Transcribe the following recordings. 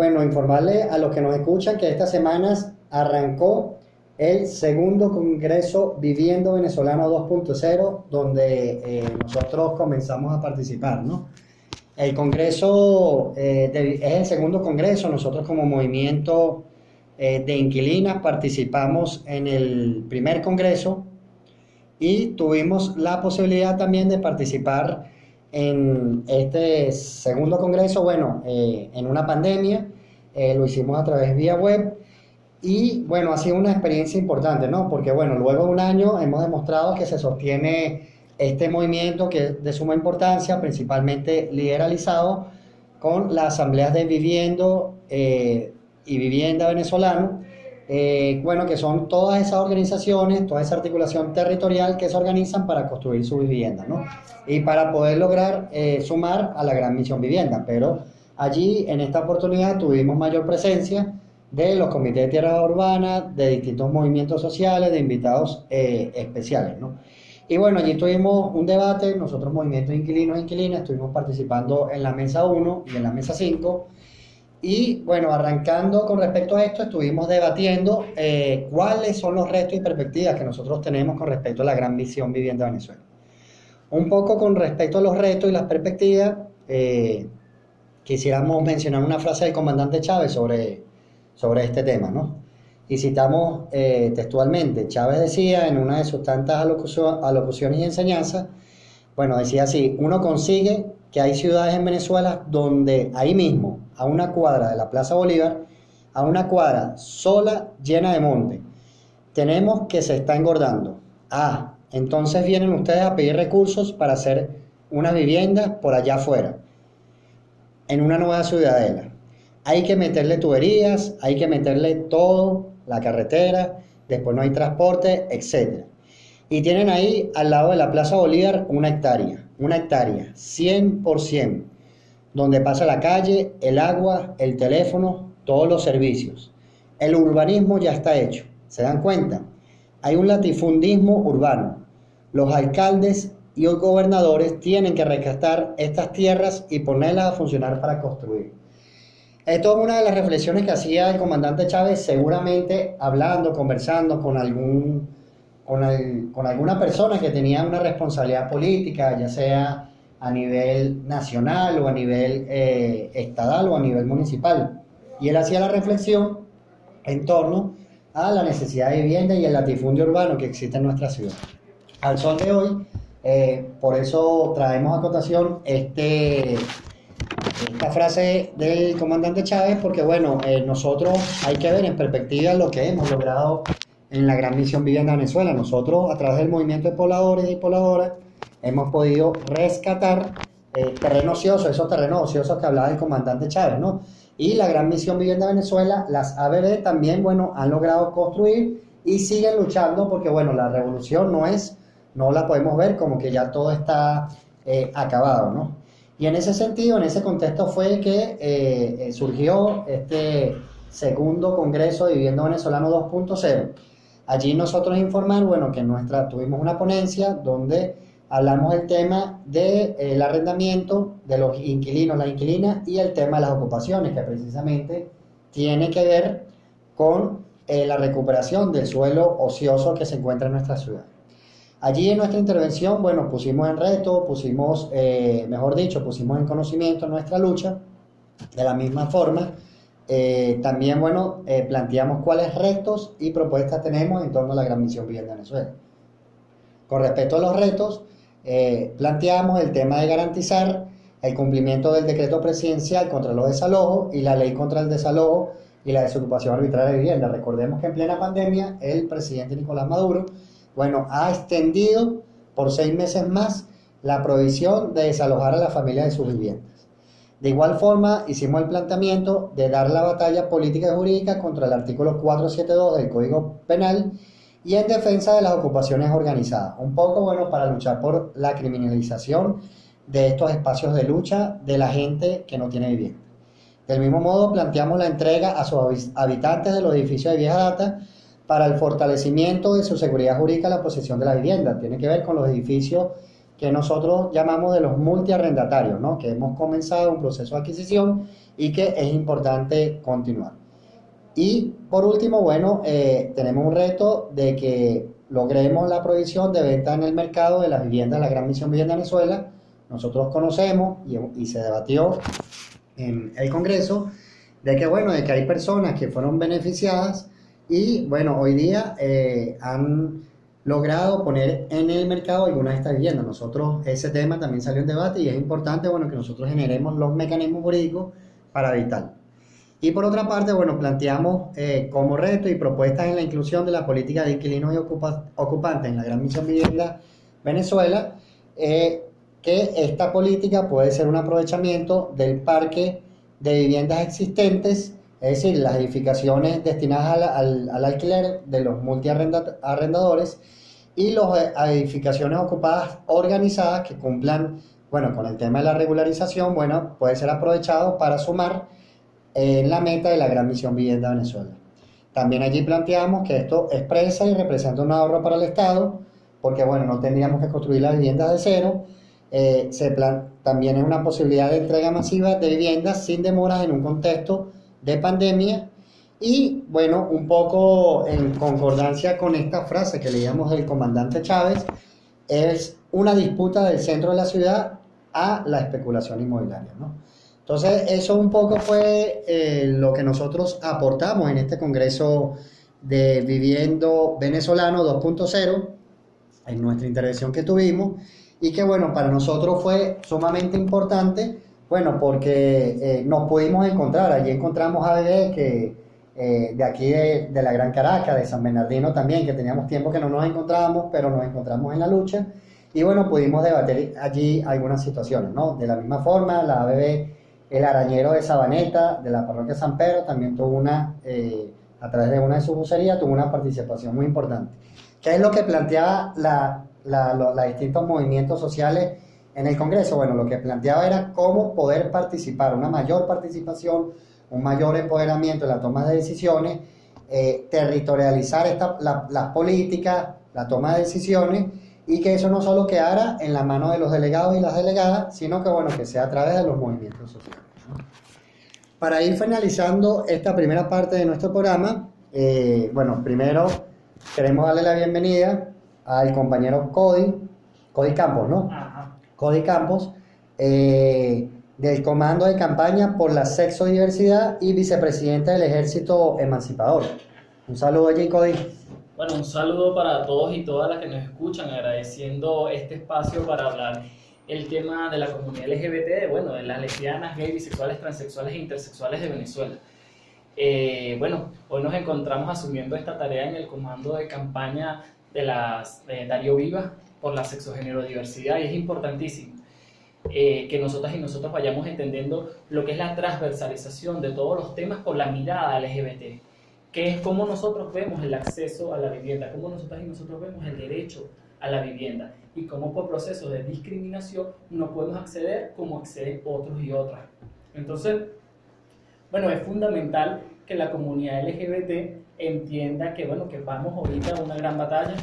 Bueno, informarle a los que nos escuchan que estas semanas arrancó el segundo Congreso Viviendo Venezolano 2.0, donde eh, nosotros comenzamos a participar, ¿no? El Congreso eh, es el segundo Congreso, nosotros como movimiento eh, de inquilinas participamos en el primer Congreso y tuvimos la posibilidad también de participar en este segundo congreso, bueno, en una pandemia, eh, lo hicimos a través vía web y bueno, ha sido una experiencia importante, ¿no? Porque bueno, luego de un año hemos demostrado que se sostiene este movimiento que es de suma importancia, principalmente liberalizado con las asambleas de viviendo eh, y vivienda venezolano, eh, bueno, que son todas esas organizaciones, toda esa articulación territorial que se organizan para construir su vivienda, ¿no? Y para poder lograr eh, sumar a la gran misión vivienda. Pero allí, en esta oportunidad, tuvimos mayor presencia de los comités de tierra urbana, de distintos movimientos sociales, de invitados eh, especiales, ¿no? Y bueno, allí tuvimos un debate, nosotros movimientos inquilinos e inquilinas, estuvimos participando en la mesa 1 y en la mesa 5, y bueno, arrancando con respecto a esto, estuvimos debatiendo eh, cuáles son los retos y perspectivas que nosotros tenemos con respecto a la gran visión vivienda de Venezuela. Un poco con respecto a los retos y las perspectivas, eh, quisiéramos mencionar una frase del comandante Chávez sobre, sobre este tema, ¿no? Y citamos eh, textualmente, Chávez decía en una de sus tantas alocuciones y enseñanzas, bueno, decía así, uno consigue que hay ciudades en Venezuela donde ahí mismo, a una cuadra de la Plaza Bolívar, a una cuadra sola llena de monte, tenemos que se está engordando. Ah, entonces vienen ustedes a pedir recursos para hacer una vivienda por allá afuera, en una nueva ciudadela. Hay que meterle tuberías, hay que meterle todo, la carretera, después no hay transporte, etc. Y tienen ahí al lado de la Plaza Bolívar una hectárea una hectárea, 100%, donde pasa la calle, el agua, el teléfono, todos los servicios. El urbanismo ya está hecho, ¿se dan cuenta? Hay un latifundismo urbano. Los alcaldes y los gobernadores tienen que rescatar estas tierras y ponerlas a funcionar para construir. Esto es una de las reflexiones que hacía el comandante Chávez, seguramente hablando, conversando con algún con, alguna persona que tenía una responsabilidad política, ya sea a nivel nacional o a nivel eh, estatal o a nivel municipal. Y él hacía la reflexión en torno a la necesidad de vivienda y el latifundio urbano que existe en nuestra ciudad. Al sol de hoy, eh, por eso traemos a cotación este, esta frase del comandante Chávez, porque bueno, eh, nosotros hay que ver en perspectiva lo que hemos logrado en la gran misión Vivienda Venezuela. Nosotros, a través del movimiento de pobladores y pobladoras, hemos podido rescatar eh, terrenos ociosos, esos terrenos ociosos que hablaba el comandante Chávez, ¿no? Y la gran misión Vivienda Venezuela, las ABB también, bueno, han logrado construir y siguen luchando porque, bueno, la revolución no es, no la podemos ver como que ya todo está eh, acabado, ¿no? Y en ese sentido, en ese contexto fue que eh, surgió este segundo Congreso de Vivienda Venezolano 2.0 Allí nosotros informar, bueno, que nuestra, tuvimos una ponencia donde hablamos del tema del de, arrendamiento de los inquilinos, las inquilinas y el tema de las ocupaciones, que precisamente tiene que ver con eh, la recuperación del suelo ocioso que se encuentra en nuestra ciudad. Allí en nuestra intervención, bueno, pusimos en reto, pusimos, eh, mejor dicho, pusimos en conocimiento nuestra lucha, de la misma forma eh, también, bueno, eh, planteamos cuáles retos y propuestas tenemos en torno a la gran misión Vivienda Venezuela. Con respecto a los retos, planteamos el tema de garantizar el cumplimiento del decreto presidencial contra los desalojos y la ley contra el desalojo y la desocupación arbitraria de vivienda. Recordemos que en plena pandemia el presidente Nicolás Maduro, bueno, ha extendido por seis meses más la prohibición de desalojar a la familia de sus viviendas. De igual forma, hicimos el planteamiento de dar la batalla política y jurídica contra el artículo 472 del Código Penal y en defensa de las ocupaciones organizadas. Un poco, bueno, para luchar por la criminalización de estos espacios de lucha de la gente que no tiene vivienda. Del mismo modo, planteamos la entrega a sus habitantes de los edificios de vieja data para el fortalecimiento de su seguridad jurídica la posesión de la vivienda. Tiene que ver con los edificios que nosotros llamamos de los multiarrendatarios, ¿no? que hemos comenzado un proceso de adquisición y que es importante continuar. Y por último, bueno, eh, tenemos un reto de que logremos la prohibición de venta en el mercado de las viviendas la Gran Misión Vivienda Venezuela. Nosotros conocemos y, y se debatió en el Congreso de que, bueno, de que hay personas que fueron beneficiadas y, bueno, hoy día eh, han logrado poner en el mercado algunas de estas viviendas. Nosotros, ese tema también salió en debate y es importante, bueno, que nosotros generemos los mecanismos jurídicos para evitarlo. Y por otra parte, bueno, planteamos eh, como reto y propuestas en la inclusión de la política de inquilinos y ocupantes en la Gran Misión Vivienda Venezuela, eh, que esta política puede ser un aprovechamiento del parque de viviendas existentes, es decir, las edificaciones destinadas al, al, alquiler de los multiarrendadores y las eh, edificaciones ocupadas organizadas que cumplan, bueno, con el tema de la regularización, bueno, puede ser aprovechado para sumar en la meta de la Gran Misión Vivienda Venezuela. También allí planteamos que esto expresa y representa un ahorro para el Estado, porque bueno, no tendríamos que construir las viviendas de cero. Eh, se también es una posibilidad de entrega masiva de viviendas sin demoras en un contexto de pandemia. Y bueno, un poco en concordancia con esta frase que leíamos del comandante Chávez, es una disputa del centro de la ciudad a la especulación inmobiliaria. ¿no? Entonces, eso un poco fue eh, lo que nosotros aportamos en este Congreso de Viviendo Venezolano 2.0, en nuestra intervención que tuvimos, y que bueno, para nosotros fue sumamente importante, bueno, porque eh, nos pudimos encontrar, allí encontramos a Bebé que eh, de aquí de, de, la Gran Caracas, de San Bernardino también, que teníamos tiempo que no nos encontrábamos, pero nos encontramos en la lucha, y bueno, pudimos debatir allí algunas situaciones, ¿no? De la misma forma, la ABB el arañero de Sabaneta, de la parroquia San Pedro, también tuvo una, eh, a través de una de sus bucerías, tuvo una participación muy importante. ¿Qué es lo que planteaba la, los distintos movimientos sociales en el Congreso? Bueno, lo que planteaba era cómo poder participar, una mayor participación, un mayor empoderamiento en la toma de decisiones, eh, territorializar esta, las políticas, la toma de decisiones y que eso no solo quedara en la mano de los delegados y las delegadas, sino que bueno, que sea a través de los movimientos sociales. Para ir finalizando esta primera parte de nuestro programa, eh, bueno, primero queremos darle la bienvenida al compañero Cody, Cody Campos, ¿no? Cody Campos, eh, del Comando de Campaña por la Sexo Diversidad y vicepresidente del Ejército Emancipador. Un saludo allí, Cody. Bueno, un saludo para todos y todas las que nos escuchan, agradeciendo este espacio para hablar el tema de la comunidad LGBT, bueno, de las lesbianas, gays, bisexuales, transexuales e intersexuales de Venezuela. Eh, bueno, hoy nos encontramos asumiendo esta tarea en el comando de campaña de, las, de Darío Viva por la diversidad y es importantísimo eh, que nosotras y nosotros vayamos entendiendo lo que es la transversalización de todos los temas con la mirada LGBT que es cómo nosotros vemos el acceso a la vivienda, cómo nosotros y nosotros vemos el derecho a la vivienda y cómo por procesos de discriminación no podemos acceder como acceden otros y otras. Entonces, bueno, es fundamental que la comunidad LGBT entienda que, bueno, que vamos ahorita a una gran batalla,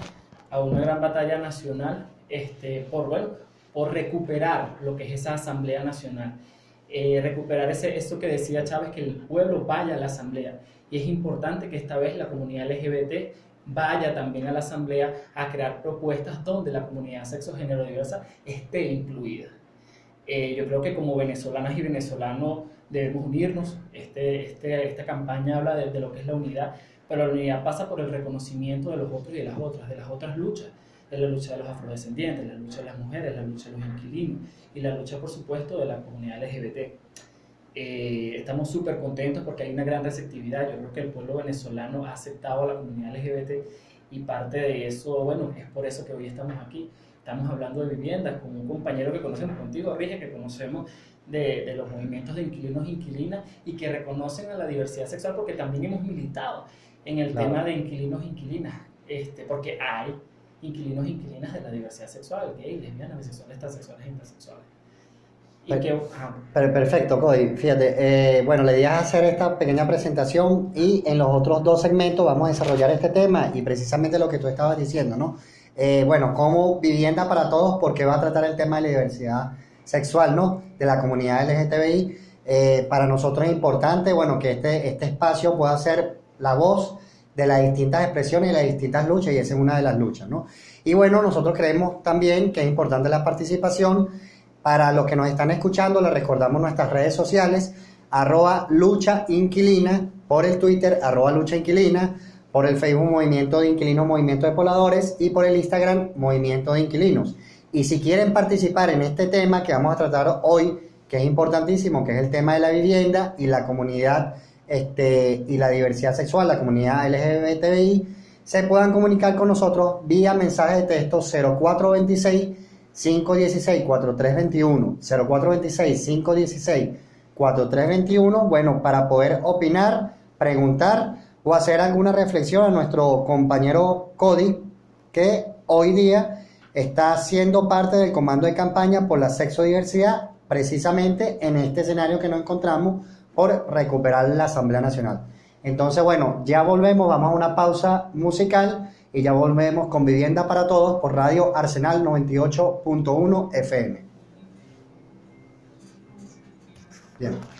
a una gran batalla nacional, este, por, bueno, por recuperar lo que es esa Asamblea Nacional. Eh, recuperar ese, eso que decía Chávez, que el pueblo vaya a la Asamblea y es importante que esta vez la comunidad LGBT vaya también a la asamblea a crear propuestas donde la comunidad sexo género diversa esté incluida. Eh, yo creo que como venezolanas y venezolanos debemos unirnos. Este, este, esta campaña habla de, lo que es la unidad, pero la unidad pasa por el reconocimiento de los otros y de las otras, de las otras luchas, de la lucha de los afrodescendientes, la lucha de las mujeres, la lucha de los inquilinos y la lucha, por supuesto, de la comunidad LGBT. Eh, estamos súper contentos porque hay una gran receptividad. Yo creo que el pueblo venezolano ha aceptado a la comunidad LGBT y parte de eso, bueno, es por eso que hoy estamos aquí. Estamos hablando de viviendas con un compañero que conocemos contigo, Rige, que conocemos de, de, los movimientos de inquilinos e inquilinas y que reconocen a la diversidad sexual porque también hemos militado en el tema de inquilinos e inquilinas, este, porque hay inquilinos e inquilinas de la diversidad sexual, gay, lesbianas, bisexuales, transexuales intersexuales. Perfecto, Cody. Fíjate, eh, bueno, le di a hacer esta pequeña presentación y en los otros dos segmentos vamos a desarrollar este tema y precisamente lo que tú estabas diciendo, ¿no? Eh, bueno, como vivienda para todos, porque va a tratar el tema de la diversidad sexual, ¿no? De la comunidad LGTBI. Eh, para nosotros es importante, bueno, que este, este espacio pueda ser la voz de las distintas expresiones y las distintas luchas, y esa es una de las luchas, ¿no? Y bueno, nosotros creemos también que es importante la participación. Para los que nos están escuchando, les recordamos nuestras redes sociales, arroba lucha inquilina, por el Twitter, arroba lucha inquilina, por el Facebook Movimiento de Inquilinos, Movimiento de Pobladores y por el Instagram Movimiento de Inquilinos. Y si quieren participar en este tema que vamos a tratar hoy, que es importantísimo, que es el tema de la vivienda y la comunidad este, y la diversidad sexual, la comunidad LGBTI, se puedan comunicar con nosotros vía mensaje de texto 0426 516 4321 0426 516 4321, bueno, para poder opinar, preguntar o hacer alguna reflexión a nuestro compañero Cody, que hoy día está siendo parte del comando de campaña por la sexodiversidad, precisamente en este escenario que nos encontramos por recuperar la Asamblea Nacional. Entonces, bueno, ya volvemos, vamos a una pausa musical y ya volvemos con Vivienda para Todos por Radio Arsenal 98.1 FM. Bien.